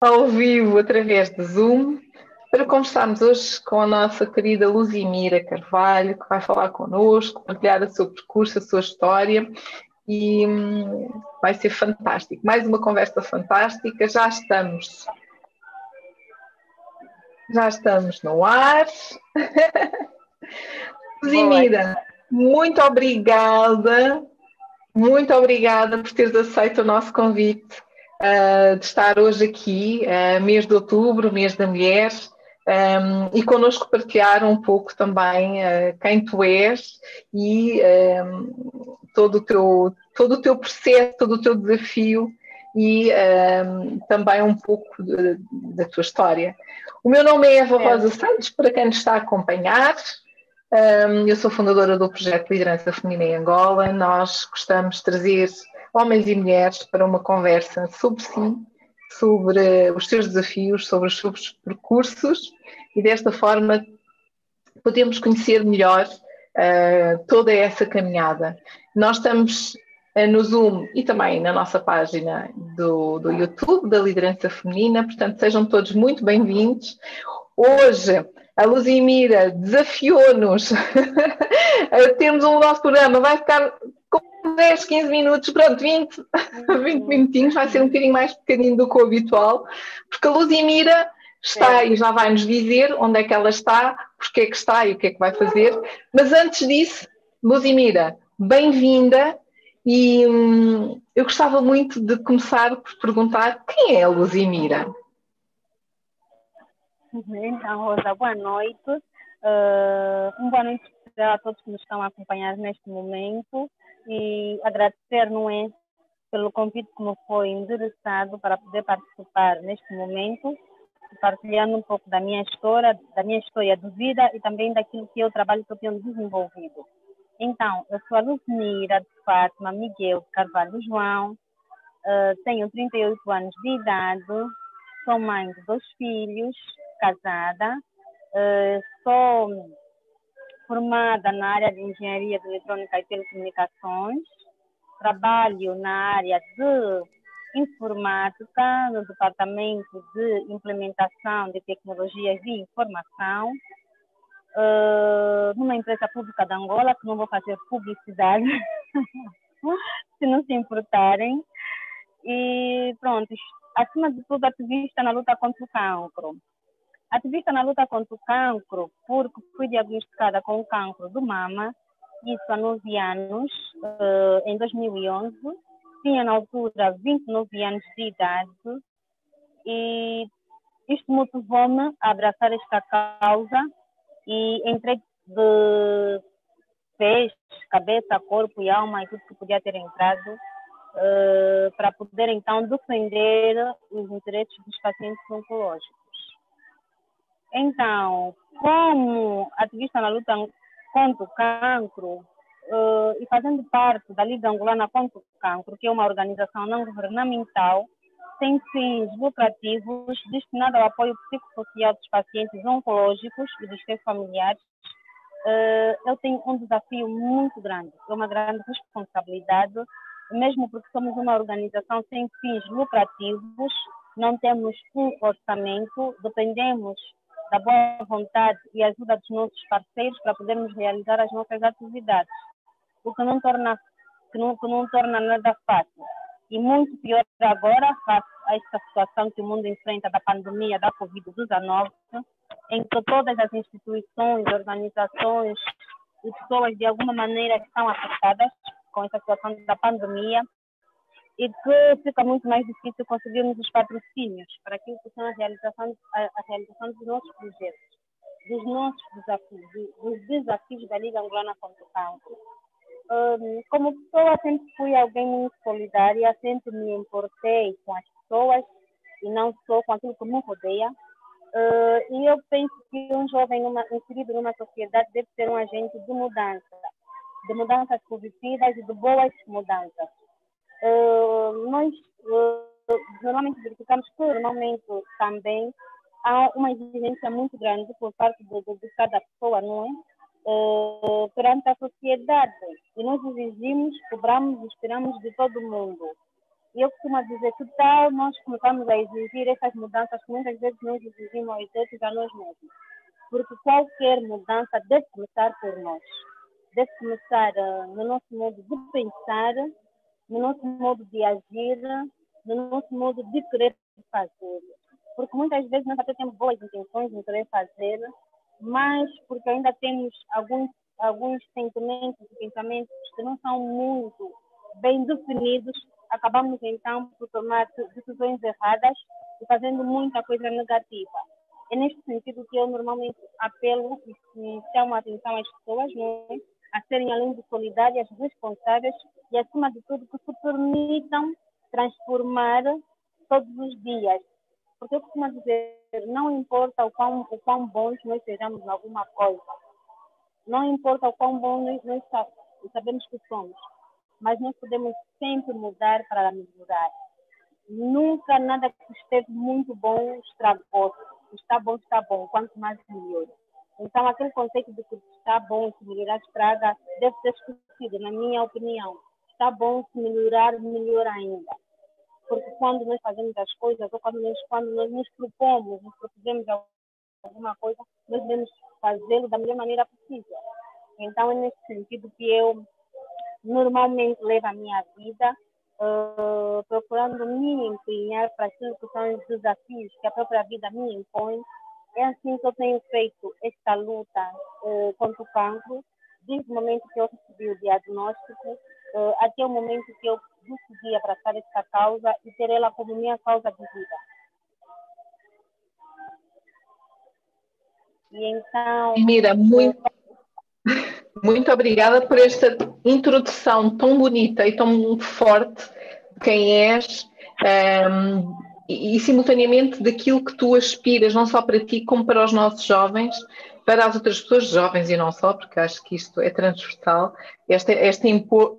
ao vivo através de Zoom para conversarmos hoje com a nossa querida Luzimira Carvalho, que vai falar connosco, partilhar o seu percurso, a sua história e hum, vai ser fantástico. Mais uma conversa fantástica. Já estamos. Já estamos no ar. Luzimira, muito obrigada, muito obrigada por teres aceito o nosso convite uh, de estar hoje aqui, uh, mês de outubro, mês da mulher, um, e connosco partilhar um pouco também uh, quem tu és e um, todo, o teu, todo o teu processo, todo o teu desafio e um, também um pouco de, da tua história. O meu nome é Eva Rosa Santos, para quem nos está a acompanhar. eu sou fundadora do projeto Liderança Feminina em Angola. Nós gostamos de trazer homens e mulheres para uma conversa sobre si, sobre os seus desafios, sobre os seus percursos e desta forma podemos conhecer melhor uh, toda essa caminhada. Nós estamos uh, no Zoom e também na nossa página do, do YouTube da Liderança Feminina, portanto sejam todos muito bem-vindos. Hoje a Luzimira desafiou-nos a termos um nosso programa, vai ficar 10, 15 minutos, pronto, 20, 20 minutinhos, vai ser um bocadinho mais pequenino do que o habitual, porque a Luzimira está é. e já vai nos dizer onde é que ela está, porque é que está e o que é que vai fazer. Mas antes disso, Luzimira, bem-vinda e hum, eu gostava muito de começar por perguntar quem é a Luzimira? Então, Rosa, boa noite. Uh, uma boa noite a todos que nos estão a acompanhar neste momento e agradecer, não é, pelo convite que me foi endereçado para poder participar neste momento, partilhando um pouco da minha história, da minha história de vida e também daquilo que eu trabalho que eu tenho desenvolvido. Então, eu sou a Lucinira de Fátima Miguel Carvalho João, uh, tenho 38 anos de idade, sou mãe de dois filhos, casada, uh, sou formada na área de Engenharia de Eletrônica e Telecomunicações. Trabalho na área de informática, no departamento de implementação de tecnologias de informação, numa empresa pública de Angola, que não vou fazer publicidade, se não se importarem. E pronto, acima de tudo, ativista na luta contra o cancro. Ativista na luta contra o cancro, porque fui diagnosticada com cancro do mama, isso há 9 anos, uh, em 2011. Tinha na altura 29 anos de idade e isto motivou-me a abraçar esta causa e entrei de pés, cabeça, corpo e alma e tudo que podia ter entrado uh, para poder então defender os interesses dos pacientes oncológicos. Então, como ativista na luta contra o cancro uh, e fazendo parte da Liga Angolana contra o Cancro, que é uma organização não governamental sem fins lucrativos destinada ao apoio psicossocial dos pacientes oncológicos e dos seus familiares, uh, eu tenho um desafio muito grande, é uma grande responsabilidade, mesmo porque somos uma organização sem fins lucrativos, não temos um orçamento, dependemos da boa vontade e ajuda dos nossos parceiros para podermos realizar as nossas atividades, o que não torna, que não, que não torna nada fácil. E muito pior agora, face a esta situação que o mundo enfrenta da pandemia da Covid-19, em que todas as instituições, organizações e pessoas de alguma maneira estão afetadas com essa situação da pandemia e que fica muito mais difícil conseguirmos os patrocínios para aquilo que são a realização, a, a realização dos nossos projetos, dos nossos desafios, dos desafios da Liga Angolana contra o. Um, como pessoa, sempre fui alguém muito solidária, sempre me importei com as pessoas e não só com aquilo que me rodeia. Uh, e eu penso que um jovem numa, inserido numa sociedade deve ser um agente de mudança, de mudanças positivas e de boas mudanças nós uh, normalmente verificamos que normalmente também há uma exigência muito grande por parte de, de, de cada pessoa, não é? Uh, perante a sociedade. E nós exigimos, cobramos, esperamos de todo mundo. E eu costumo dizer que tal nós começamos a exigir essas mudanças que muitas vezes nós exigimos aos outros a nós mesmos. Porque qualquer mudança deve começar por nós. Deve começar uh, no nosso modo de pensar, no nosso modo de agir, no nosso modo de querer fazer. Porque muitas vezes nós até temos boas intenções de querer fazer, mas porque ainda temos alguns, alguns sentimentos e pensamentos que não são muito bem definidos, acabamos então por tomar decisões erradas e fazendo muita coisa negativa. É neste sentido que eu normalmente apelo e chamo a atenção às pessoas né, a serem, além de solidárias, responsáveis e, acima de tudo, que se permitam transformar todos os dias. Porque eu costumo dizer, não importa o quão, o quão bons nós sejamos em alguma coisa, não importa o quão bons nós, nós sabemos que somos, mas nós podemos sempre mudar para melhorar. Nunca nada que esteve muito bom estragou. Está bom, está bom, quanto mais melhor. Então, aquele conceito de que está bom, se melhorar estraga, deve ser esquecido, na minha opinião. Está bom, se melhorar, melhor ainda. Porque quando nós fazemos as coisas, ou quando nós, quando nós nos propomos, nos propusemos alguma coisa, nós devemos fazê-lo da melhor maneira possível. Então, é nesse sentido que eu normalmente levo a minha vida uh, procurando me empenhar para aquilo que são os desafios que a própria vida me impõe. É assim que eu tenho feito esta luta uh, contra o cancro, desde o momento que eu recebi o diagnóstico uh, até o momento que eu decidi abraçar esta causa e ter ela como minha causa de vida. E então. Mira, muito. Muito obrigada por esta introdução tão bonita e tão forte de quem és um, ehm, e, e, simultaneamente, daquilo que tu aspiras, não só para ti, como para os nossos jovens, para as outras pessoas, jovens e não só, porque acho que isto é transversal, esta, esta,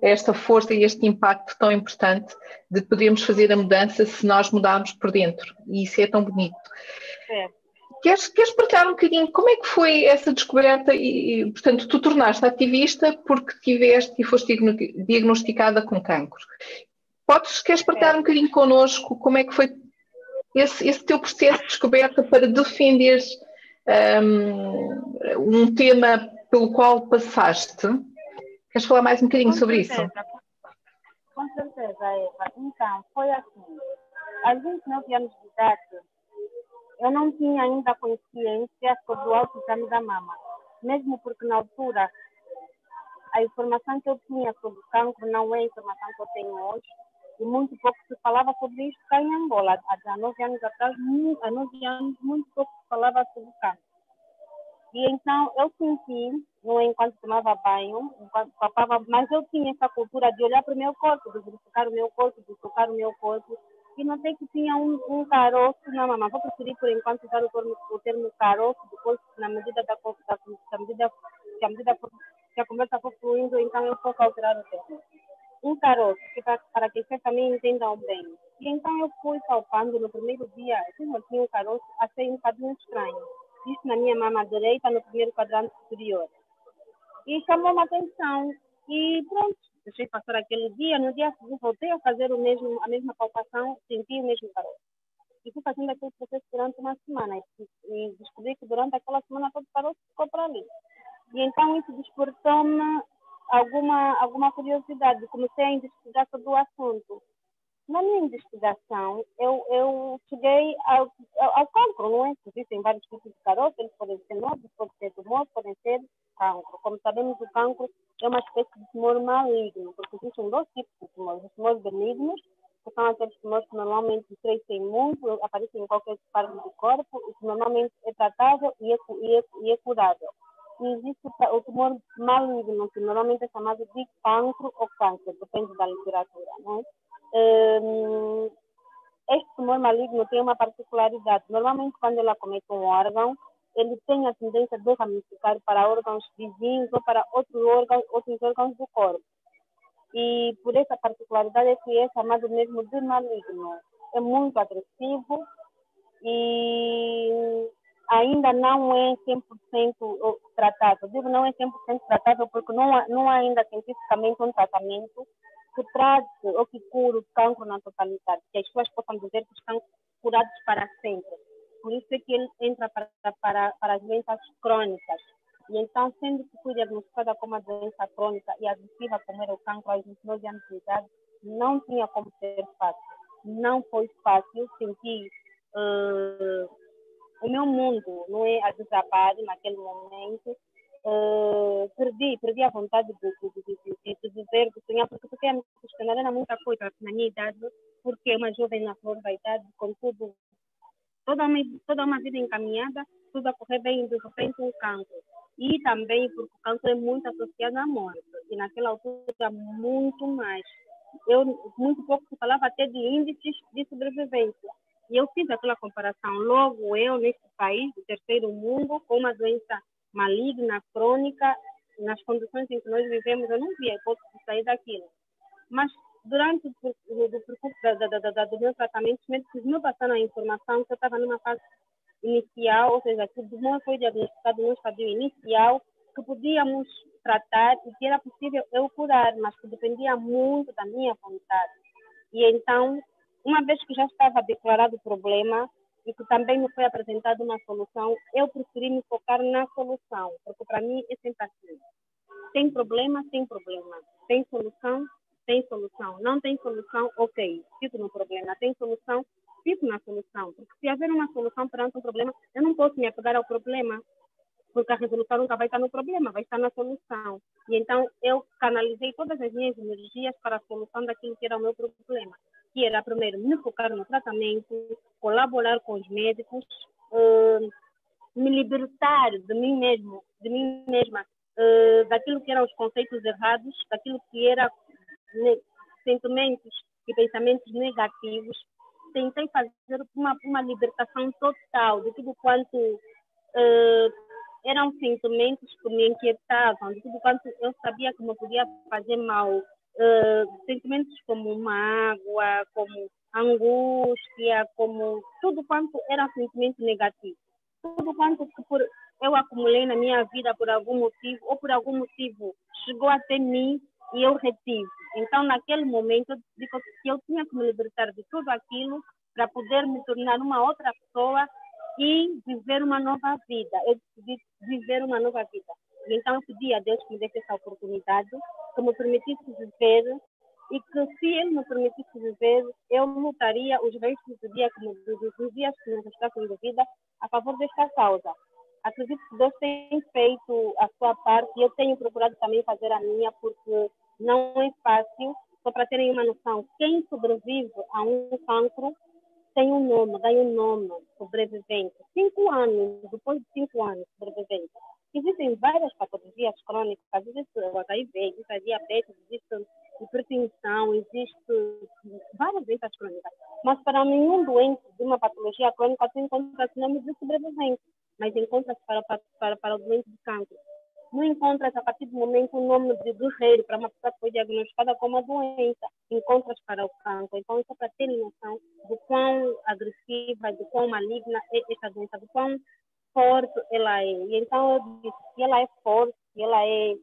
esta força e este impacto tão importante de podermos fazer a mudança se nós mudarmos por dentro. E isso é tão bonito. É. Queres, queres partilhar um bocadinho como é que foi essa descoberta e, portanto, tu tornaste ativista porque tiveste e foste diagnosticada com cancro. Podes, queres partilhar é. um bocadinho connosco como é que foi esse, esse teu processo de descoberta para defender um, um, tema pelo qual passaste? Queres falar mais um bocadinho com sobre certeza. isso? Com certeza, Eva. Então, foi assim. Aos 29 anos de idade, eu não tinha ainda consciência sobre o autoexame da mama, mesmo porque na altura a informação que eu tinha sobre o cancro não é a informação que eu tenho hoje e muito pouco se falava sobre isso cá em Angola. Há nove anos atrás, há nove anos, muito pouco se falava sobre o cancro. E então eu senti, no enquanto tomava banho, enquanto papava, mas eu tinha essa cultura de olhar para o meu corpo, de verificar o meu corpo, de tocar o meu corpo e notei que tinha um, um caroço na mama. Vou preferir, por enquanto, usar o termo, o termo caroço, depois, na medida da, da, da medida, que a medida que a conversa for fluindo, então eu posso alterar o termo. Um caroço, para, que vocês também entendam bem. E então eu fui palpando no primeiro dia, eu tinha um caroço, achei um bocadinho estranho. Isso na minha mama direita, no primeiro quadrante superior. E chamou a atenção. E pronto, deixei passar aquele dia, no dia seguinte voltei a fazer o mesmo, a mesma palpação, senti o mesmo calor. E fui fazendo aquele processo durante uma semana e, descobri que durante aquela semana todo o calor ficou para ali. E então isso despertou-me alguma, alguma curiosidade, comecei a investigar sobre o assunto. Na minha investigação, eu, eu cheguei ao, ao, cancro, não é? Existem vários tipos de caroço, eles podem ser novos, podem ser tumores, podem ser cancro. Como sabemos, o cancro é uma espécie de tumor maligno, porque existem dois tipos de tumores. Os tumores benignos, que são aqueles tumores que normalmente crescem muito, aparecem em qualquer parte do corpo, e que normalmente é tratável e é, e é, e é curável. E existe o tumor maligno, que normalmente é chamado de cancro ou câncer, depende da literatura. Né? Um, este tumor maligno tem uma particularidade. Normalmente, quando ela comete um órgão, ele tem a tendência de ramificar para órgãos vizinhos ou para outros órgãos, outros órgãos do corpo. E por essa particularidade é que é chamado mesmo de maligno. É muito agressivo e ainda não é 100% tratado. Digo não é 100% tratado porque não há, não há ainda cientificamente um tratamento que trate ou que cure o cancro na totalidade, que as pessoas possam dizer que estão curados para sempre. Por isso é que ele entra para, para, para as doenças crônicas. E então, sendo que foi diagnosticada como uma doença crônica e agressiva como era o cancro aos 29 anos de idade, não tinha como ser fácil. Não foi fácil. Senti uh, o meu mundo não é a naquele momento. Uh, perdi, perdi a vontade de, de, de, de, dizer, de sonhar, porque fiquei a me era muita coisa na minha idade, porque uma jovem na flor da idade, com tudo, toda uma, toda uma vida encaminhada, tudo a correr bem, de repente um cancro. E também porque o cancro é muito associado à morte, e naquela altura muito mais. Eu, muito pouco se falava até de índices de sobrevivência. E eu fiz aquela comparação. Logo, eu, neste país, do terceiro mundo, com uma doença maligna, crônica, nas condições em que nós vivemos, eu não via hipótese de sair daquilo. Mas durante o, percurso da, da, da, do meu tratamento, os médicos me passaram a informação que eu estava numa fase inicial, ou seja, que o tumor foi diagnosticado no estadio inicial, que podíamos tratar e que era possível eu curar, mas que dependia muito da minha vontade. E então, uma vez que já estava declarado o problema e que também me foi apresentada uma solução, eu preferi me focar na solução, porque para mim é sempre assim. Tem problema, tem problema. Tem solução, tem solução. Não tem solução, ok, fico no problema. Tem solução, fico na solução. Porque se haver uma solução perante um problema, eu não posso me apegar ao problema, porque a resolução nunca vai estar no problema, vai estar na solução. E então eu canalizei todas as minhas energias para a solução daquilo que era o meu problema, que era primeiro me focar no tratamento, colaborar com os médicos, uh, me libertar de mim mesmo, de mim mesma, uh, daquilo que eram os conceitos errados, daquilo que era né, sentimentos e pensamentos negativos tentei fazer uma, uma libertação total de tudo quanto uh, eram sentimentos que me inquietavam, de tudo quanto eu sabia que me podia fazer mal. Uh, sentimentos como mágoa, como angústia, como tudo quanto eram sentimentos negativos. Tudo quanto que por, eu acumulei na minha vida por algum motivo, ou por algum motivo chegou até mim e eu retive. Então, naquele momento, eu digo que eu tinha que me libertar de tudo aquilo para poder me tornar uma outra pessoa e viver uma nova vida. Eu decidi viver uma nova vida. E então, pedi a Deus que me desse essa oportunidade, que me permitisse viver e que se Ele me permitisse viver, eu lutaria os restos do dia que me, dos dias que me restassem de vida a favor desta causa. Acredito que Deus tem feito a sua parte e eu tenho procurado também fazer a minha, porque não é fácil. Só para terem uma noção, quem sobrevive a um cancro tem um nome, ganha um nome, sobrevivente. Cinco anos, depois de cinco anos, sobrevivente. Existem várias patologias crônicas, existe o HIV, existe a diabetes, existe hipertensão, existe várias doenças crônicas. Mas para nenhum doente de uma patologia crônica se encontra-se nome de sobrevivente, mas encontra-se para, para, para o doente de câncer não encontras a partir do momento o nome de guerreiro para uma pessoa que foi diagnosticada com uma doença, encontras para o cancro. Então, isso é para ter noção do quão agressiva, do quão maligna é essa doença, do quão forte ela é. E então, eu disse, se ela é forte, se ela é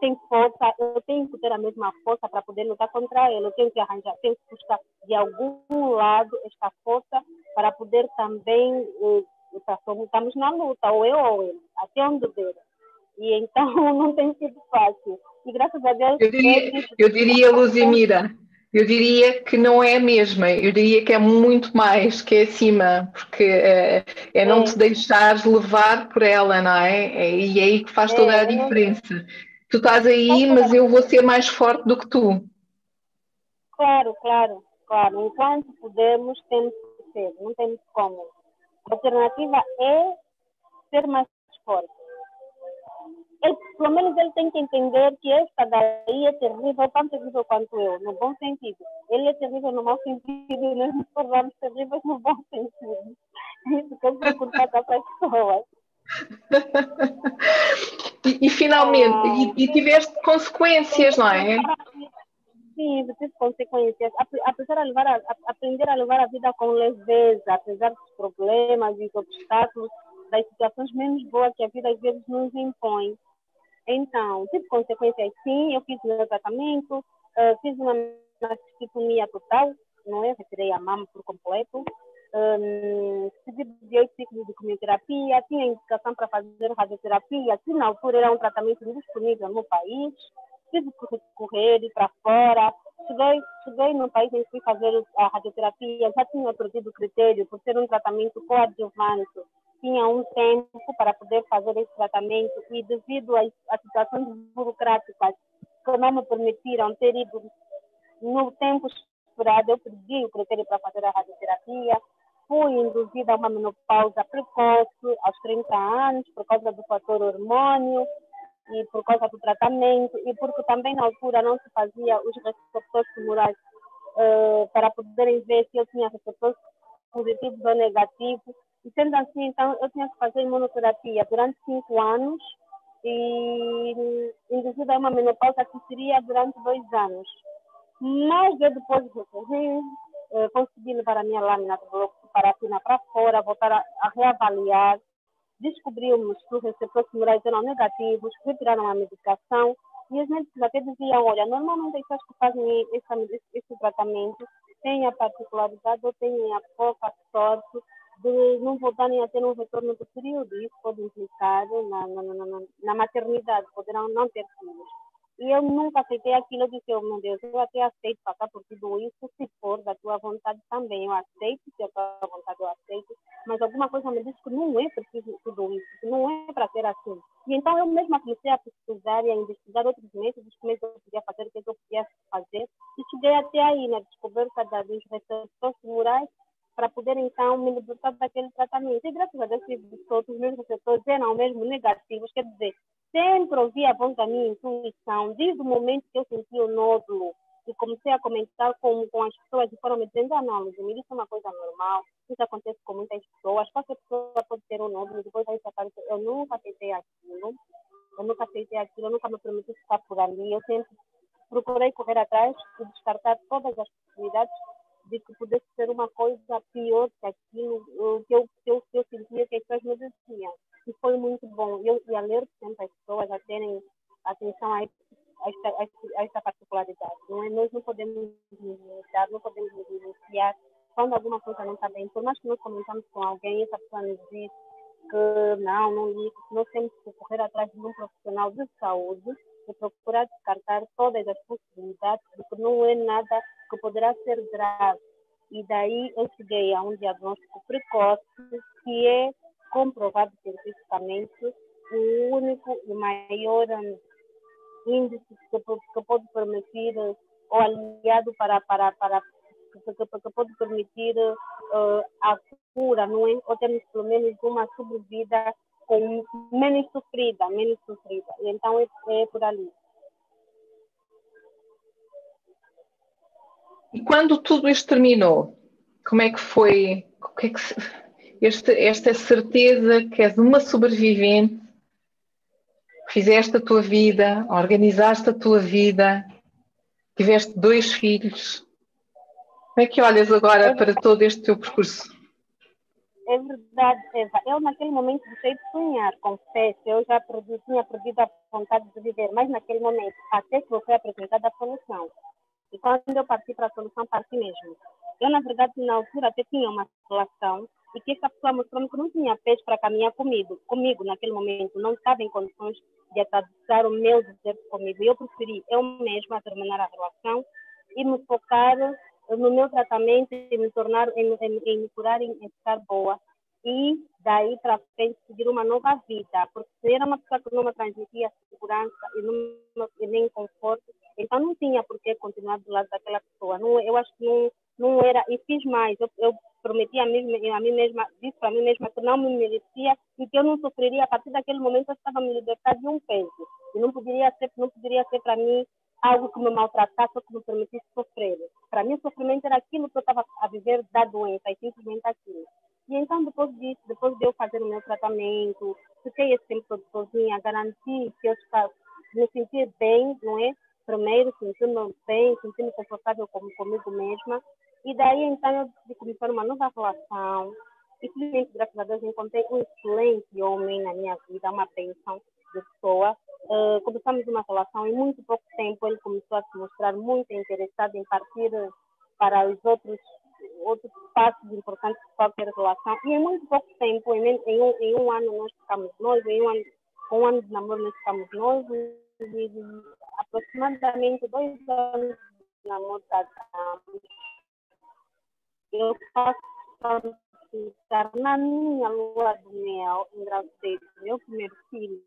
tem força, eu tenho que ter a mesma força para poder lutar contra ela. Eu tenho que arranjar, tenho que buscar de algum lado esta força para poder também, eh, estamos na luta, ou eu ou ele, até onde der. E então não tem sido fácil. E graças a Deus. Eu diria, eu diria Luzimira, eu diria que não é a mesma, eu diria que é muito mais, que é acima, porque é, é não é. te deixares levar por ela, não é? é e é aí que faz toda a é. diferença. Tu estás aí, mas eu vou ser mais forte do que tu. Claro, claro, claro. Enquanto podemos, temos que ser, não temos como. A alternativa é ser mais forte ele, pelo menos ele tem que entender que esta daí é terrível, tão terrível quanto eu, no bom sentido. Ele é terrível no mau sentido e nós nos tornamos terríveis no bom sentido. Isso que eu procuro passar para as pessoas. e, e, finalmente, ah, e, e, tiveste consequências, não é? Sim, tive consequências. Apesar de levar a, a, aprender a levar a vida com leveza, apesar dos problemas e dos obstáculos, das situações menos boas que a vida às vezes nos impõe. Então, tive consequências sim, eu fiz meu tratamento, uh, fiz uma mastectomia total, não é? Retirei a mama por completo. Um, de oito ciclos de quimioterapia, tinha indicação para fazer radioterapia, que na altura era um tratamento disponível no país. Tive que correr para fora. Cheguei, cheguei no país em que fazer a radioterapia, já tinha perdido o critério por ser um tratamento coadjuvante. Tinha um tempo para poder fazer esse tratamento e devido às situações burocráticas que não me permitiram ter ido no tempo esperado, eu perdi o critério para fazer a radioterapia, fui induzida a uma menopausa precoce aos 30 anos por causa do fator hormônio e por causa do tratamento e porque também na altura não se fazia os receptores tumorais uh, para poderem ver se eu tinha receptores positivos ou negativos. E sendo assim, então, eu tinha que fazer imunoterapia durante cinco anos e induzida a uma menopausa que seria durante dois anos. Mas eu depois recorri, eh, consegui levar a minha lâmina de bloco para assinar para fora, voltar a, a reavaliar. Descobrimos que os receptores tumorais eram negativos, retiraram a medicação e os médicos até diziam, olha, normalmente as pessoas que fazem esse, esse tratamento têm a particularidade ou têm a pouca sorte de não voltarem a ter um retorno do período. Isso pode implicar na, na, na, na maternidade, poderão não ter filhos. E eu nunca aceitei aquilo, eu disse, oh, meu Deus, eu até aceito passar por tudo isso, se for da tua vontade também, eu aceito, se é da tua vontade eu aceito, mas alguma coisa me diz que não é preciso tudo isso, que não é para ser assim. E então eu mesma comecei a pesquisar e a investigar outros métodos, como é que eu podia fazer, o que eu podia fazer, e cheguei até aí na descoberta das receptores morais para poder então me libertar daquele tratamento. E graças a Deus, todos os meus receptores eram mesmo negativos, quer dizer, sempre ouvi a voz da minha intuição, desde o momento que eu senti o nódulo e comecei a comentar com, com as pessoas e foram me dizendo, ah, não, Ludmila, isso é uma coisa normal, isso acontece com muitas pessoas, qualquer pessoa pode ter um nódulo, depois vai aparecer. Eu nunca aceitei aquilo, eu nunca aceitei aquilo, eu nunca me permiti ficar por ali, eu sempre procurei correr atrás e descartar todas as possibilidades de que pudesse ser uma coisa pior que aquilo que eu, que eu, que eu sentia que as pessoas me diziam e foi muito bom. Eu, e alerto sempre as pessoas a terem atenção a esta, a esta particularidade. Não é? Nós não podemos limitar, não podemos iniciar quando alguma coisa não está bem. Por mais que nós comentamos com alguém, essa pessoa nos diz que não, não limite, nós temos que correr atrás de um profissional de saúde e procurar descartar todas as possibilidades, porque não é nada poderá ser grave. E daí eu cheguei a um diagnóstico precoce, que é comprovado cientificamente o único e maior índice que, que, pode permitir, ou aliado para, para, para que, que, que pode permitir uh, a cura, não é? Ou temos pelo menos uma sobrevida com menos sofrida, menos sofrida. Então é, é por ali. E quando tudo isto terminou, como é que foi? Que é que se este, esta certeza que és uma sobrevivente, fizeste a tua vida, organizaste a tua vida, tiveste dois filhos. Como é que olhas agora para todo este teu percurso? É verdade, Eva. Eu, naquele momento, deixei de sonhar, confesso. Eu já perdi, tinha perdido a vontade de viver, mas naquele momento, até que eu fui apresentada a solução. E quando eu parti para a solução, parti mesmo. Eu, na verdade, na altura, até tinha uma relação e que essa pessoa mostrou-me que não tinha pés para caminhar comigo, comigo naquele momento, não estava em condições de atravessar o meu desejo comigo. Eu preferi eu mesma terminar a relação e me focar no meu tratamento e me tornar, em, em, em me curar, em, em boa. E daí para frente seguir uma nova vida, porque se era uma pessoa que não me transmitia segurança e, não, e nem conforto, então não tinha por que continuar do lado daquela pessoa. Não, eu acho que não, não era, e fiz mais, eu, eu prometi a mim, a mim mesma, disse para mim mesma que não me merecia e que eu não sofreria. A partir daquele momento eu estava me libertar de um peso. E não poderia ser, não poderia ser para mim algo que me maltratasse ou que me permitisse sofrer. Para mim, o sofrimento era aquilo que eu estava a viver da doença, e simplesmente aquilo. E então, depois disso, depois de eu fazer o meu tratamento, fiquei esse tempo todo sozinha, garanti que eu me sentir bem, não é? Primeiro, sentindo-me bem, sentindo-me confortável comigo mesma. E daí, então, eu decidi começar uma nova relação. E, felizmente, graças a Deus, encontrei um excelente homem na minha vida, uma bênção. de pessoa. Uh, começamos uma relação em muito pouco tempo ele começou a se mostrar muito interessado em partir para os outros outros passos importantes de qualquer relação. E em muito pouco tempo, em, em, um, em um ano nós ficamos nós, em um ano, com um ano de namoro nós ficamos nós, e, aproximadamente dois anos de namoro casamos. Eu faço ficar na minha lua de mel, engravidei meu primeiro filho,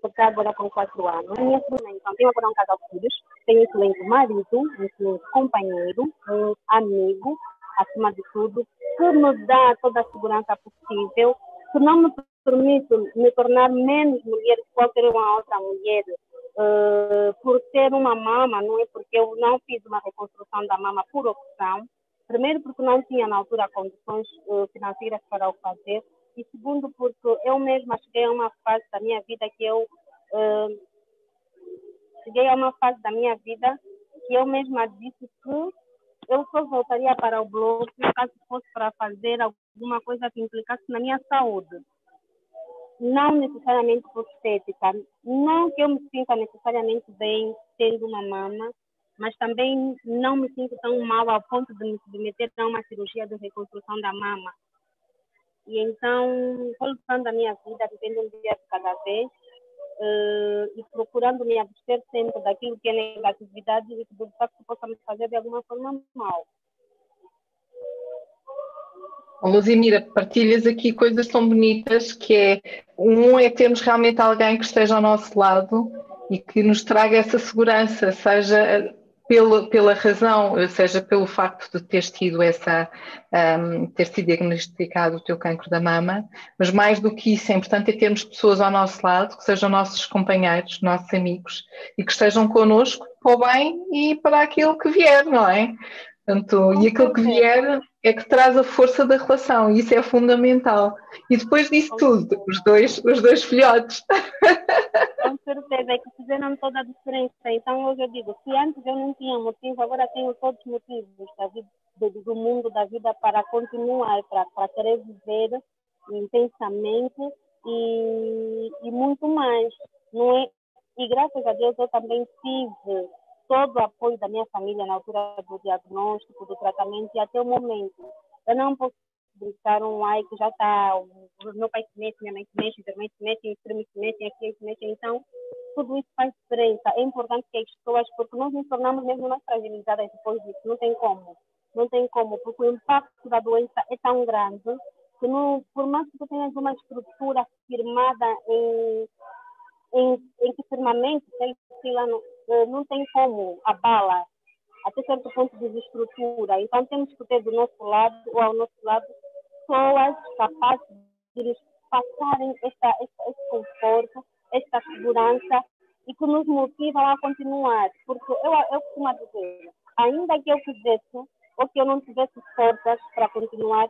porque agora com quatro anos. Minha prima, então, tenho agora um casal de filhos, tenho um excelente marido, um excelente companheiro, um amigo, acima de tudo, que me dá toda a segurança possível, que não me permite me tornar menos mulher que qualquer uma outra mulher, uh, por ter uma mama, não é? Porque eu não fiz uma reconstrução da mama por opção, primeiro porque não tinha na altura condições uh, financeiras para o fazer, e segundo porque eu mesma cheguei a uma fase da minha vida que eu uh, cheguei a uma fase da minha vida que eu mesma disse que eu só voltaria para o bloco caso fosse para fazer alguma coisa que implicasse na minha saúde. Não necessariamente por estética. Não que eu me sinta necessariamente bem tendo uma mama, mas também não me sinto tão mal ao ponto de me submeter a uma cirurgia de reconstrução da mama. E então, solucionando a minha vida, vivendo um dia de cada vez, uh, e procurando me abster sempre daquilo que é negatividade e que de facto possa me fazer de alguma forma mal. Luzimira, partilhas aqui coisas tão bonitas que é um é termos realmente alguém que esteja ao nosso lado e que nos traga essa segurança, seja pela, pela razão, seja pelo facto de teres tido essa, um, ter sido diagnosticado o teu cancro da mama, mas mais do que isso, é importante é termos pessoas ao nosso lado, que sejam nossos companheiros, nossos amigos, e que estejam connosco para o bem e para aquilo que vier, não é? Portanto, e aquilo que vier é que traz a força da relação, e isso é fundamental. E depois disso tudo, os dois, os dois filhotes. Com certeza, é que fizeram toda a diferença. Então, hoje eu digo, se antes eu não tinha motivo, agora tenho todos os motivos da vida, do, mundo, da vida, para continuar, para, para querer viver intensamente e, e muito mais. Não é? E graças a Deus eu também tive todo o apoio da minha família na altura do diagnóstico, do tratamento e até o momento. Eu não posso brincar um ai que já está, o meu pai se mexe, minha mãe se mexe, minha mãe se mexe, os primos se mexem, aqui se mexem. Então, tudo isso faz diferença. É importante que as pessoas, porque nós nos tornamos mesmo mais fragilizadas depois disso, não tem como. Não tem como, porque o impacto da doença é tão grande que não, por mais que tu tenhas uma estrutura firmada em, em, em que firmamento, sei lá, eh, não tem como abala até certo ponto de estrutura. Então temos que ter do nosso lado ou ao nosso lado pessoas capazes de nos passarem esta, esta, este conforto, esta segurança e que nos motivam a continuar. Porque eu, eu costumo dizer, ainda que eu quisesse ou que eu não tivesse forças para continuar,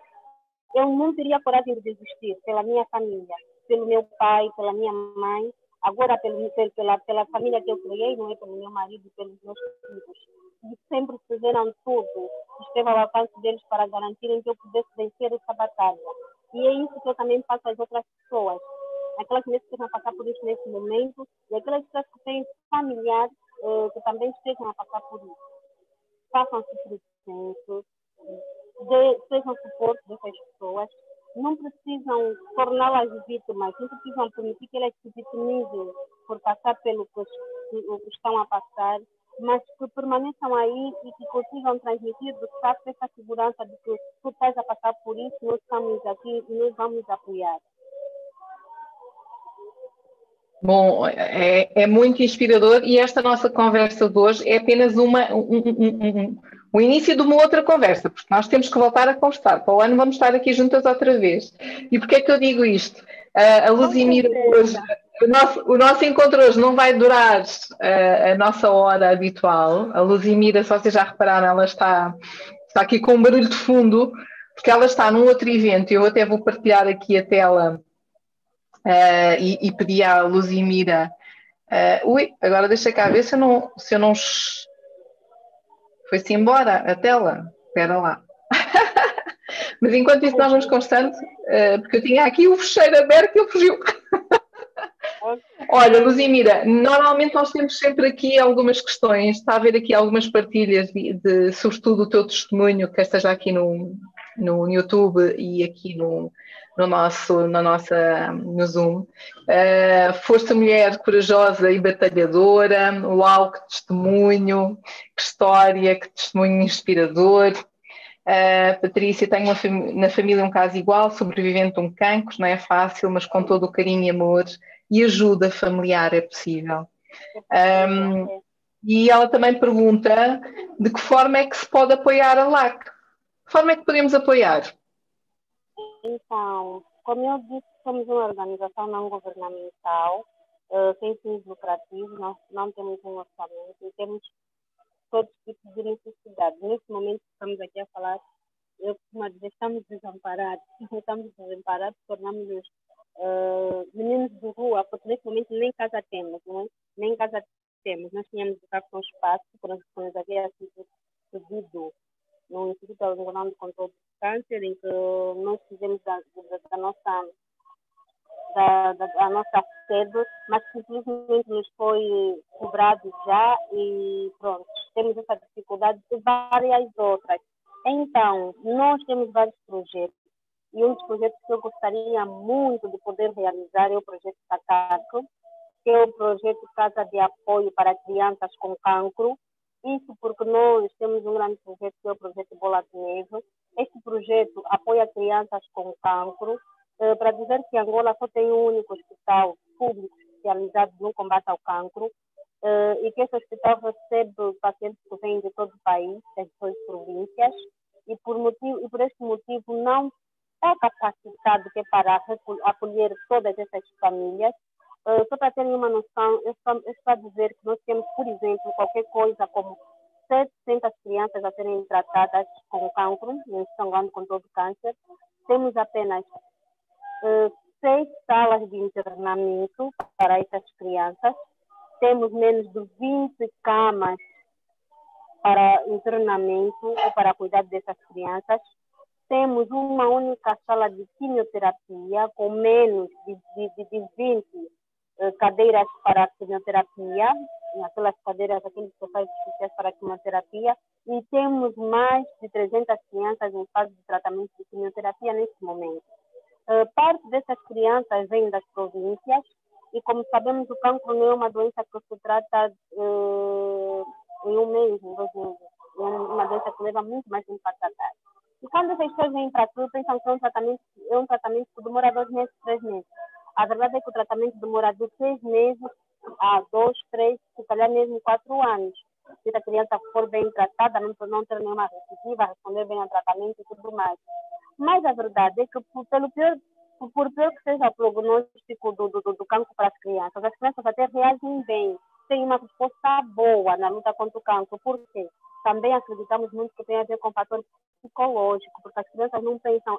eu não teria coragem de desistir pela minha família, pelo meu pai, pela minha mãe, agora pelo, pela, pela família que eu criei, não é pelo meu marido e pelos meus filhos. E sempre fizeram tudo, esteve ao alcance deles para garantirem que eu pudesse vencer essa batalha. E é isso que eu também faço às outras pessoas. Aquelas que estejam a passar por isso nesse momento e aquelas pessoas que têm familiares eh, que também estejam a passar por isso. Façam-se presentes, sejam suporte dessas pessoas não precisam torná-las vítimas, não precisam permitir que elas se vitimizem por passar pelo que, estão a passar, mas que permaneçam aí e que consigam transmitir de facto essa segurança de que tu estás a passar por isso, nós estamos aqui e nós vamos apoiar. Bom, é, é, muito inspirador e esta nossa conversa de hoje é apenas uma, um, um, um, o início de uma outra conversa, porque nós temos que voltar a conversar. Para o ano vamos estar aqui juntas outra vez. E porquê é que eu digo isto? Uh, a Luzimira hoje, o nosso, o nosso encontro hoje não vai durar uh, a nossa hora habitual. A Luzimira, se vocês já repararam, ela está, está aqui com um barulho de fundo, porque ela está num outro evento. Eu até vou partilhar aqui a tela uh, e, e pedir à Luzimira. ui, agora deixa cá ver se eu não, se eu não foi-se embora a tela. Espera lá. Mas enquanto isso nós vamos constante, uh, porque eu tinha aqui o fecheiro aberto e ele fugiu. Olha, Luzimira, normalmente nós temos sempre aqui algumas questões, está a haver aqui algumas partilhas, de, de sobretudo o teu testemunho, que esteja aqui no, no YouTube e aqui no, no nosso, na nossa, no Zoom. Uh, foste mulher corajosa e batalhadora, uau, que testemunho, que história, que testemunho inspirador. Uh, Patrícia, tenho uma, na família um caso igual, sobrevivente a um cancro, não é fácil, mas com todo o carinho e amor e ajuda familiar é possível. E ela também pergunta de que forma é que se pode apoiar a LAC? Que forma é que podemos apoiar? Então, como eu disse, somos uma organização não governamental, uh, sem fins lucrativos, nós não temos um orçamento e temos todos os tipos de necessidades. Nesse momento estamos aqui a falar, eu costumo dizer, estamos desamparados. Estamos desamparados, tornamos-nos uh, meninos de rua, porque nesse momento nem casa temos, é? nem casa temos. Nós tínhamos de ficar com espaço, por nos havia sido pedido no Instituto Nacional de Controle Câncer, em que nós fizemos da, da, da nossa da, da, da, nossa sede, mas simplesmente nos foi cobrado já e pronto, temos essa dificuldade e várias outras. Então, nós temos vários projetos e um dos projetos que eu gostaria muito de poder realizar é o projeto Sacaco, que é o projeto Casa de Apoio para Crianças com Cancro, isso porque nós temos um grande projeto que é o projeto Bola de Neve. Este projeto apoia crianças com cancro. Eh, para dizer que Angola só tem um único hospital público especializado no combate ao cancro eh, e que esse hospital recebe pacientes que vêm de todo o país, das suas províncias, e por, motivo, e por este motivo não está capacitado é para acolher todas essas famílias Uh, só para terem uma noção, eu estou, a dizer que nós temos, por exemplo, qualquer coisa como 700 crianças a serem tratadas com cancro, em São com todo câncer. Temos apenas uh, seis salas de internamento para essas crianças. Temos menos de 20 camas para internamento ou para cuidar dessas crianças. Temos uma única sala de quimioterapia com menos de, de, de 20 eh, cadeiras para quimioterapia, aquelas cadeiras, aqueles sofás especiais para quimioterapia, e temos mais de 300 crianças em fase de tratamento de quimioterapia neste momento. Uh, parte dessas crianças vem das províncias, e como sabemos, o cancro não é uma doença que se trata uh, em um mês, em dois meses. É uma doença que leva muito mais tempo para tratar. E quando essas pessoas vêm para tudo, pensam que é um tratamento, é um tratamento que demora dois meses, três meses. A verdade é que o tratamento demora de seis meses a dois, três, se calhar mesmo quatro anos. Se a criança for bem tratada, não, não ter nenhuma recidiva, responder bem ao tratamento e tudo mais. Mas a verdade é que, pelo pior, por pior que seja o prognóstico do, do, do cancro para as crianças, as crianças até reagem bem, têm uma resposta boa na luta contra o cancro. Por quê? Também acreditamos muito que tem a ver com o fator psicológico, porque as crianças não pensam,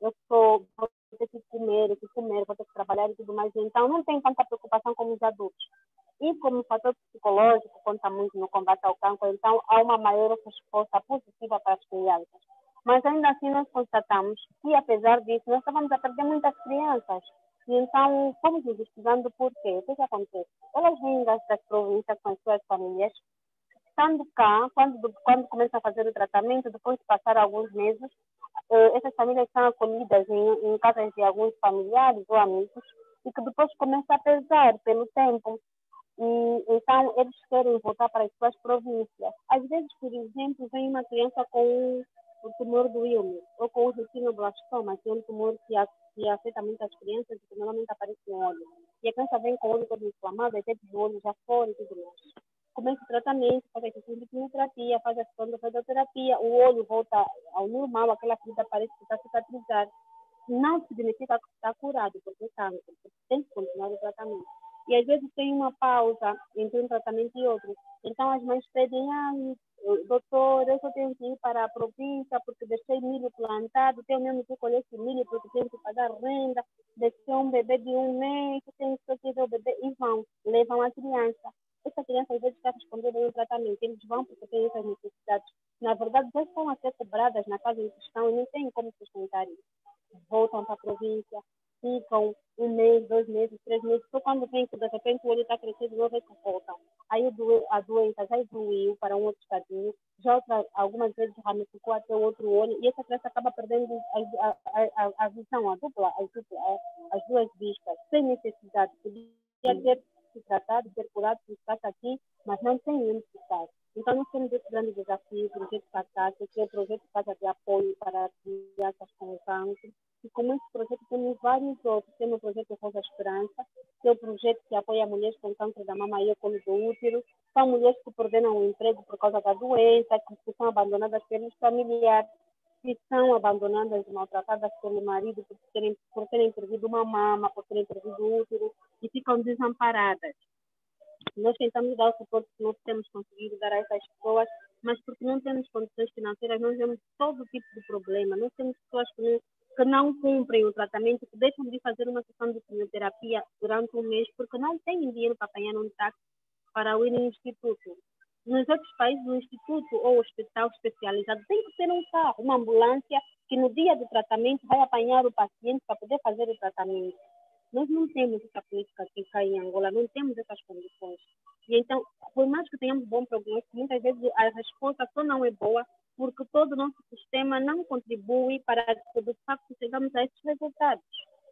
eu sou, ter que comer, que comer, vou ter que trabalhar e tudo mais. Então, não tem tanta preocupação como os adultos. E como fator psicológico conta muito no combate ao cancro, então há uma maior resposta positiva para as crianças. Mas ainda assim nós constatamos que, apesar disso, nós estávamos a perder muitas crianças. E então fomos investigando por quê. O que, que acontece? Elas vêm das, províncias com as suas famílias, estando cá, quando, quando começam a fazer o tratamento, depois de passar alguns meses, essas famílias são acolhidas em, em casas de alguns familiares ou amigos e que depois começa a pesar pelo tempo. E, então, eles querem voltar para as suas províncias. Às vezes, por exemplo, vem uma criança com o tumor do Wilmer ou com o retinoblastoma, que é um tumor que, a, que afeta muitas crianças e que normalmente aparece no olho. E a criança vem com o olho todo inflamado, até o olho já fora e tudo mais começa o tratamento, faz a questão de quimioterapia, faz a questão da o olho volta ao normal, aquela ferida parece que está cicatrizada. Não significa que está curado, porque é câncer, tem que continuar o tratamento. E às vezes tem uma pausa entre um tratamento e outro. Então as mães pedem, ah, doutor, eu só tenho que ir para a província porque deixei milho plantado, tenho mesmo que colher esse milho porque tenho que pagar renda, deixei um bebê de um mês, tenho que ter o bebê, e vão, levam a criança essa criança às vezes está respondendo ao tratamento, eles vão porque têm essas necessidades. Na verdade, já estão a ser cobradas na casa em que estão e não têm como sustentar isso. Voltam para a província. ficam um mês, dois meses, três meses, só quando vem que de repente o olho está crescendo novo é que volta. Aí a doença já evoluiu para um outro estadio, já outra, algumas vezes ramificou até o outro olho e essa criança acaba perdendo a, a, a, a visão, a dupla, a dupla, as duas vistas, sem necessidade. Podia ter se tratado, ter curado, trata aqui, mas não tem necessidade. Então, nós temos esse grande desafio, o projeto FATAC, que é o projeto Casa de Apoio para crianças com cancro. E como esse projeto, temos vários outros. Temos o projeto Rosa Esperança, que é o projeto que apoia mulheres com câncer da mama e colo do útero. São mulheres que perderam o emprego por causa da doença, que são abandonadas pelos familiares, que são abandonadas e maltratadas pelo marido por terem, por terem perdido uma mama, por terem perdido o útero e ficam desamparadas. Nós tentamos dar o suporte que nós temos conseguido dar a essas pessoas, mas porque não temos condições financeiras, nós temos todo tipo de problema. Nós temos pessoas que não, que não cumprem o tratamento, que deixam de fazer uma sessão de quimioterapia durante um mês porque não têm dinheiro para apanhar um táxi para ir no instituto. Nos outros países, o instituto ou o hospital especializado tem que ter um carro, uma ambulância que no dia do tratamento vai apanhar o paciente para poder fazer o tratamento. Nós não temos essa política aqui em Angola, não temos essas condições. E então, por mais que tenhamos bom prognóstico, muitas vezes a resposta só não é boa porque todo o nosso sistema não contribui para que, de facto, chegamos a esses resultados.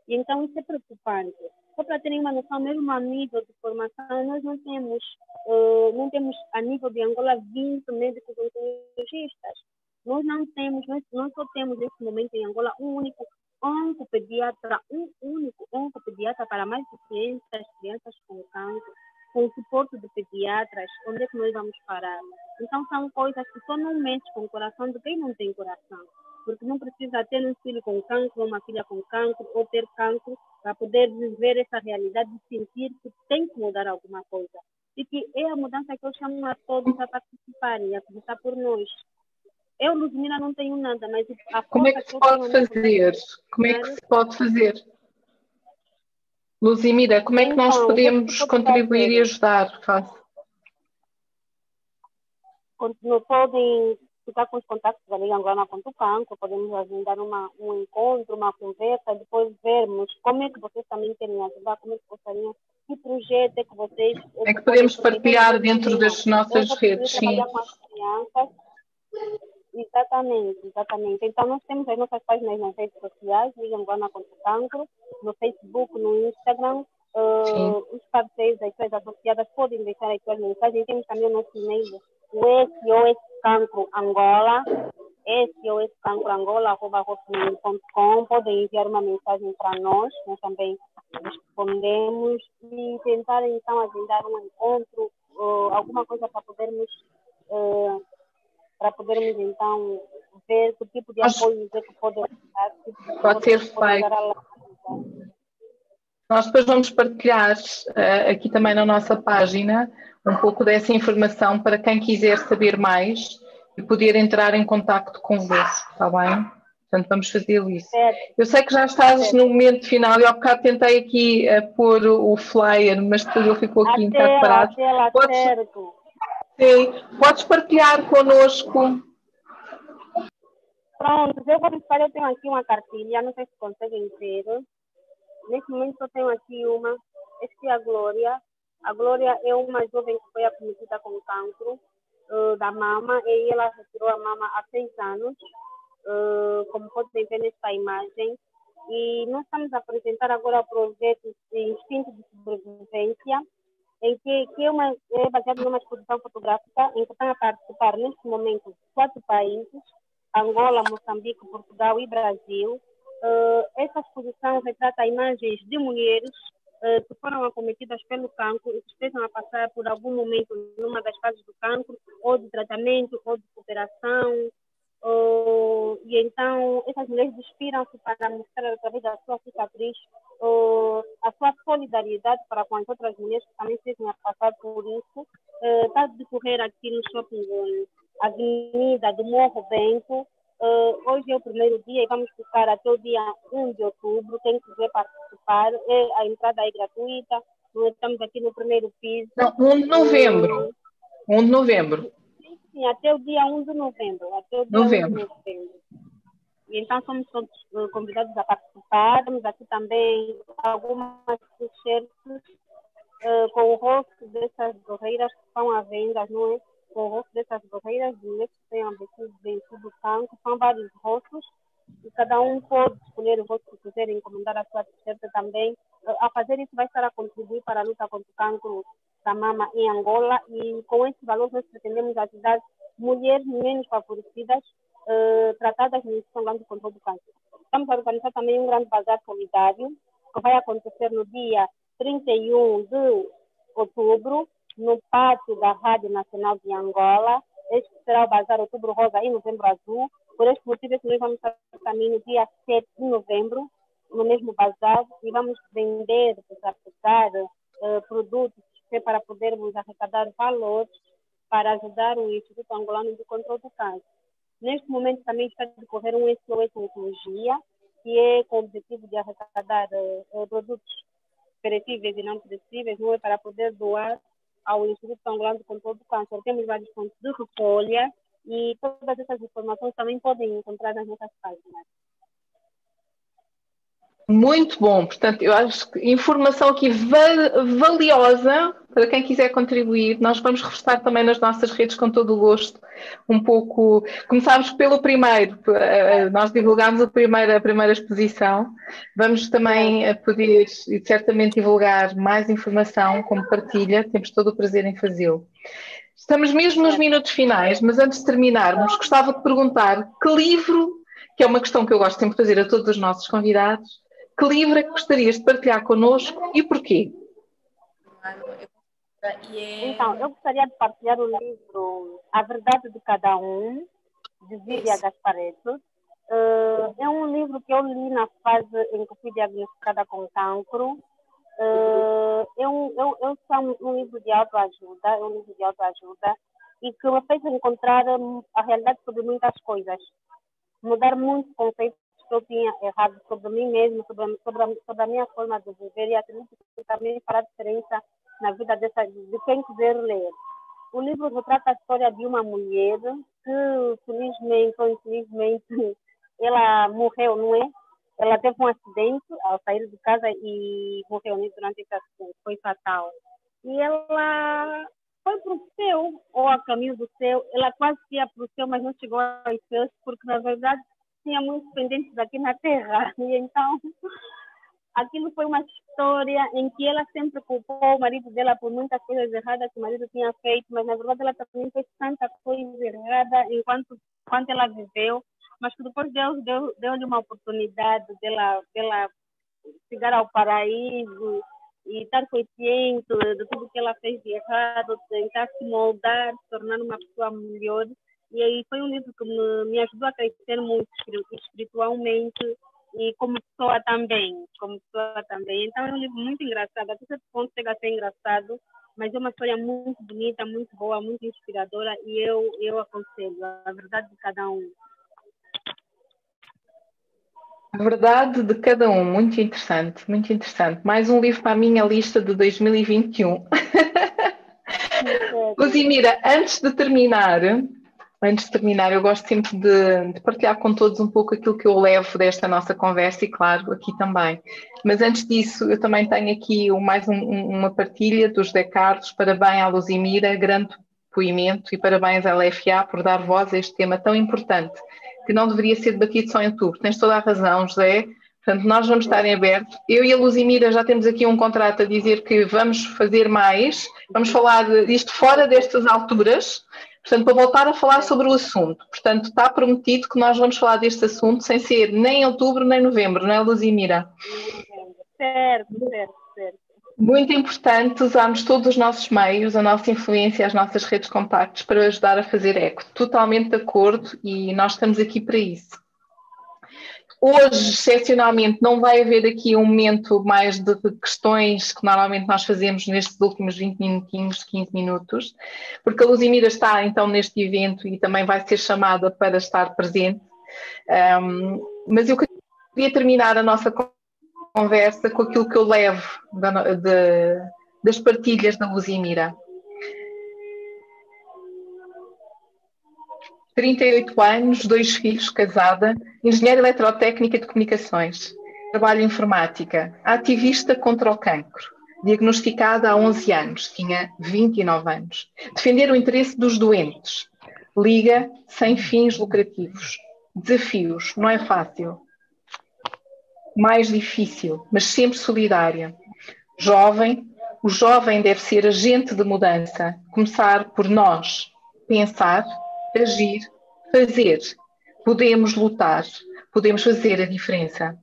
E então isso é preocupante. Só para terem uma noção, mesmo a nível de formação, nós não temos, uh, não temos a nível de Angola 20 médicos oncologistas. Nós não temos, nós, nós só temos nesse momento em Angola um único oncopediatra, um único oncopediatra para mais de 500 crianças com câncer, com suporte de pediatras, onde é que nós vamos parar? Então são coisas que só não mexem com o coração de quem não tem coração. Porque não precisa ter um filho com cancro, uma filha com cancro, ou ter cancro, para poder viver essa realidade e sentir que tem que mudar alguma coisa. E que é a mudança que eu chamo a todos a participarem, a começar por nós. Eu, Luzmila, não tenho nada, mas Como é que se pode fazer? Como é que se pode fazer? Luzimira, como é que nós então, podemos contribuir e ajudar? Não podem ficar com os contatos da Liga Angolana contra o Cancro, podemos agendar uma, um encontro, uma conversa, depois vermos como é que vocês também querem ajudar, como é que gostariam, que projeto é que vocês... É que podemos partilhar dentro das nossas redes, sim. Com as crianças, Exatamente, exatamente. Então, nós temos as nossas páginas nas redes sociais, Angolana contra o Cancro, no Facebook, no Instagram. Uh, os parceiros, as pessoas associadas podem deixar as suas mensagens. Temos também o nosso e-mail, o SOS Cancro Angola, SOS Cancro Angola, arroba Podem enviar uma mensagem para nós, nós também respondemos e tentar então agendar um encontro, uh, alguma coisa para podermos uh, para podermos então ver que tipo de apoio é que pode, tipo pode ser feito. Nós depois vamos partilhar uh, aqui também na nossa página um pouco dessa informação para quem quiser saber mais e poder entrar em contato convosco, está bem? Portanto, vamos fazer isso. Eu sei que já estás no momento final, eu há bocado tentei aqui uh, pôr o flyer, mas depois ele ficou aqui parado. Podes, sim, podes partilhar connosco. Pronto, eu vou buscar, eu tenho aqui uma cartilha, não sei se conseguem ver. Nesse momento eu tenho aqui uma, esta é a Glória. A Glória é uma jovem que foi acometida com cancro uh, da mama e ela retirou a mama há seis anos, uh, como podem ver nesta imagem. E nós estamos a apresentar agora o projeto de Instinto de Sobrevivência, em que, que é, uma, é baseado numa exposição fotográfica em que estão a participar neste momento quatro países, Angola, Moçambique, Portugal e Brasil, Uh, essa exposição retrata imagens de mulheres uh, que foram acometidas pelo cancro e que estejam a passar por algum momento numa das fases do cancro, ou de tratamento, ou de recuperação. Uh, e então, essas mulheres inspiram-se para mostrar através da sua cicatriz a sua solidariedade para com as outras mulheres que também a passar por isso. Está a decorrer aqui no shopping Avenida do Morro Bento, Uh, hoje é o primeiro dia e vamos ficar até o dia 1 de outubro. Quem quiser participar, é, a entrada é gratuita. Estamos aqui no primeiro piso. Não, 1 de novembro. Uh, 1 de novembro. Sim, até o dia 1 de novembro. Até o dia novembro. 1 de novembro. E então somos todos convidados a participar. Temos aqui também algumas t-shirts uh, com o rosto dessas guerreiras que estão à venda, não é? Com o rosto dessas guerreiras de mulheres que têm vencido, vencido o cancro. São vários rostos e cada um pode escolher o rosto que quiser encomendar a sua t-shirt também. Uh, a fazer isso vai estar a contribuir para a luta contra o cancro da mama em Angola e com esse valor nós pretendemos ajudar mulheres menos favorecidas uh, tratadas no Instituto de Controle do Câncer. Estamos a organizar também um grande bazar solidário que vai acontecer no dia 31 de outubro no pátio da Rádio Nacional de Angola. Este será o bazar Outubro Rosa e Novembro Azul. Por este motivo nós vamos estar também no dia 7 de novembro no mesmo bazar e vamos vender, desapegar uh, produtos para podermos arrecadar valores para ajudar o Instituto Angolano de Controle do Câncer. Neste momento também está a decorrer um SOS Oncologia, que é com o objetivo de arrecadar uh, produtos perecíveis e não perecíveis, não é para poder doar ao Instituto Angolano de Controle do Câncer. Temos vários pontos de recolha e todas essas informações também podem encontrar nas nossas páginas. Muito bom, portanto, eu acho que informação aqui valiosa para quem quiser contribuir. Nós vamos reforçar também nas nossas redes com todo o gosto. Um pouco, começámos pelo primeiro, nós divulgámos a primeira, a primeira exposição. Vamos também eh, poder certamente divulgar mais informação como partilha, temos todo o prazer em fazê-lo. Estamos mesmo nos minutos finais, mas antes de terminarmos, gostava de perguntar que livro, que é uma questão que eu gosto sempre de fazer a todos os nossos convidados, que livro é que gostarias de partilhar connosco e porquê? Então, eu gostaria de partilhar o livro A Verdade de Cada Um, de Vivian Gasparetto. Uh, é um livro que eu li na fase em que fui diagnosticada com cancro. Uh, é, um, eu, eu sou um livro de autoajuda, é um livro de autoajuda e que me fez encontrar a realidade sobre muitas coisas, mudar muitos conceitos tinha errado sobre mim mesmo, sobre, a, sobre, a, sobre a minha forma de viver e acredito que também fará diferença na vida dessa, de quem quiser ler. O livro retrata a história de uma mulher que, felizmente ou infelizmente, ela morreu, não é? Ela teve um acidente ao sair de casa e morreu né, durante esse acidente, foi fatal. E ela foi para o céu, ou a caminho do céu. Ela quase ia para o céu, mas não chegou aos céus, porque na verdade tinha muitos pendentes aqui na Terra. E então, aquilo foi uma história em que ela sempre culpou o marido dela por muitas coisas erradas que o marido tinha feito, mas na verdade ela também fez tanta coisa errada enquanto, enquanto ela viveu, mas que depois Deus deu-lhe deu uma oportunidade dela, dela chegar ao paraíso e estar consciente de tudo que ela fez de errado, tentar se moldar, se tornar uma pessoa melhor. E aí foi um livro que me, me ajudou a crescer muito espiritualmente e como pessoa também, como pessoa também. Então é um livro muito engraçado, até certo ponto chega a ser engraçado, mas é uma história muito bonita, muito boa, muito inspiradora e eu, eu aconselho a verdade de cada um. A verdade de cada um, muito interessante, muito interessante. Mais um livro para a minha lista de 2021. Luzimira, antes de terminar, Antes de terminar, eu gosto sempre de, de, partilhar com todos um pouco aquilo que eu levo desta nossa conversa e, claro, aqui também. Mas antes disso, eu também tenho aqui mais um, uma partilha do José Carlos. Parabéns à Luzimira, grande depoimento e parabéns à LFA por dar voz a este tema tão importante, que não deveria ser debatido só em outubro. Tens toda a razão, José. Portanto, nós vamos estar em aberto. Eu e a Luzimira já temos aqui um contrato a dizer que vamos fazer mais, vamos falar disto fora destas alturas, Portanto, para voltar a falar sobre o assunto, portanto, está prometido que nós vamos falar deste assunto sem ser nem em outubro nem novembro, não é, Luzimira? Certo, certo, certo. Muito importante usarmos todos os nossos meios, a nossa influência, as nossas redes de contactos para ajudar a fazer eco. Totalmente de acordo e nós estamos aqui para isso. Hoje, excepcionalmente, não vai haver aqui um momento mais de questões que normalmente nós fazemos nestes últimos 20 minutinhos, 15 minutos, porque a Luzimira está então neste evento e também vai ser chamada para estar presente. Um, mas eu queria terminar a nossa conversa com aquilo que eu levo de, de, das partilhas da Luzimira. 38 anos, dois filhos, casada, engenheira eletrotécnica de comunicações, trabalho em informática, ativista contra o cancro, diagnosticada há 11 anos, tinha 29 anos. Defender o interesse dos doentes, liga sem fins lucrativos. Desafios, não é fácil. Mais difícil, mas sempre solidária. Jovem, o jovem deve ser agente de mudança, começar por nós, pensar, agir, fazer. Podemos lutar, podemos fazer a diferença.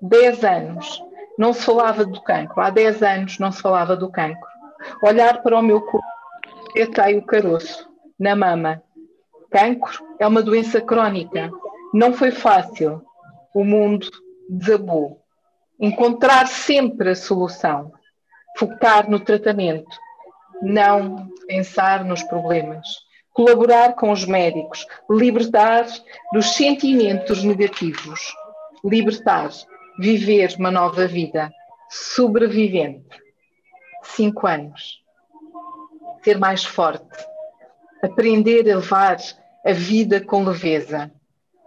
Dez anos, não se falava do cancro. Há dez anos não se falava do cancro. Olhar para o meu corpo, detei o caroço, na mama. Cancro é uma doença crónica. Não foi fácil. O mundo desabou. Encontrar sempre a solução. Focar no tratamento. Não pensar nos problemas colaborar com os médicos, libertar dos sentimentos negativos, libertar, viver uma nova vida, sobrevivente. Cinco anos. Ser mais forte, aprender a levar a vida com leveza,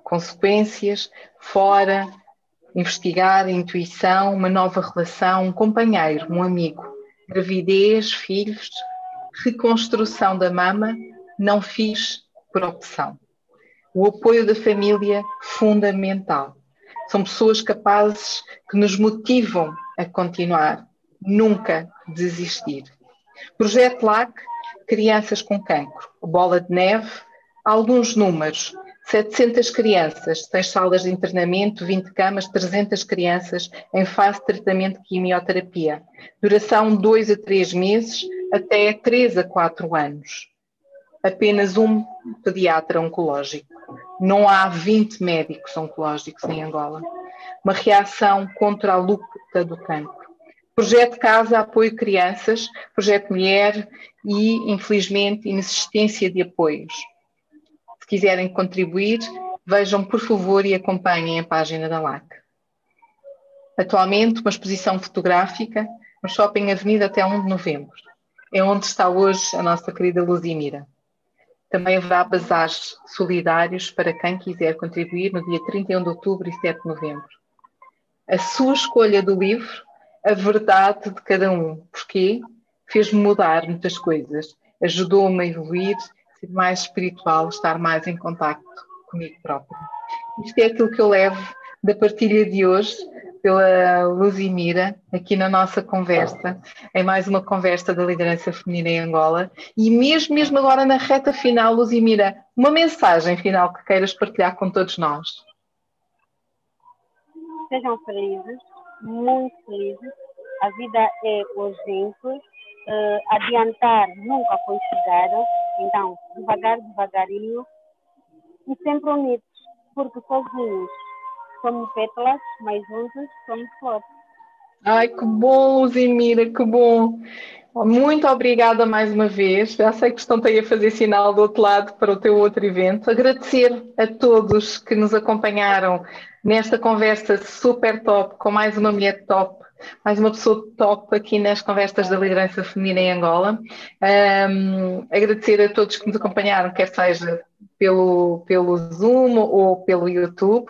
consequências fora, investigar intuição, uma nova relação, um companheiro, um amigo, gravidez, filhos, reconstrução da mama não fiz por opção. O apoio da família, fundamental. São pessoas capazes que nos motivam a continuar, nunca desistir. Projeto LAC, crianças com cancro. Bola de neve, alguns números. 700 crianças, 6 salas de internamento, 20 camas, 300 crianças em fase de tratamento de quimioterapia. Duração 2 a 3 meses, até 3 a 4 anos apenas um pediatra oncológico. Não há 20 médicos oncológicos em Angola. Uma reação contra a luta do cancro. Projeto Casa Apoio Crianças, Projeto Mulher e, infelizmente, inexistência de apoios. Se quiserem contribuir, vejam por favor e acompanhem a página da LAC. Atualmente, uma exposição fotográfica no Shopping Avenida até 1 de novembro. É onde está hoje a nossa querida Luzimira. Também haverá bazares solidários para quem quiser contribuir no dia 31 de outubro e 7 de novembro. A sua escolha do livro, a verdade de cada um. Porquê? Fez-me mudar muitas coisas. Ajudou-me a evoluir, ser mais espiritual, estar mais em contato comigo próprio. Isto é aquilo que eu levo da partilha de hoje pela Luzimira, aqui na nossa conversa, em mais uma conversa da liderança feminina em Angola. E mesmo, mesmo agora na reta final, Luzimira, uma mensagem final que queiras partilhar com todos nós. Sejam felizes, muito felizes. A vida é urgente. Uh, adiantar nunca foi chegar. Então, devagar, devagarinho e sempre unidos, porque sozinhos somos pétalas, mas juntos somos flores. Ai, que bom, Luzimira, que bom. Muito obrigada mais uma vez. Já sei que estão aí a fazer sinal do outro lado para o teu outro evento. Agradecer a todos que nos acompanharam nesta conversa super top, com mais uma mulher top, mais uma pessoa top aqui nas conversas da liderança feminina em Angola. Um, agradecer a todos que nos acompanharam, quer seja pelo, pelo Zoom ou pelo YouTube.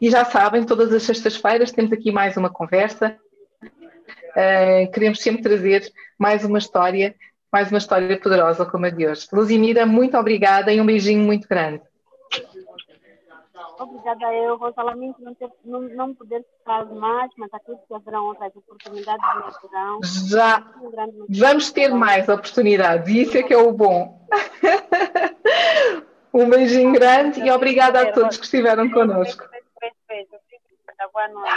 E já sabem, todas as sextas-feiras temos aqui mais uma conversa. Uh, queremos sempre trazer mais uma história, mais uma história poderosa como a de hoje. Luzimira, muito obrigada e um beijinho muito grande. Obrigada eu, Rosalamente, não, ter, não, não poder ficar mais, mas acredito que haverão outras oportunidades no verão. Já, um vamos ter mais oportunidades, e isso é que é o bom. um beijinho grande e obrigada a todos que estiveram connosco. Boa noite.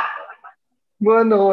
Boa noite.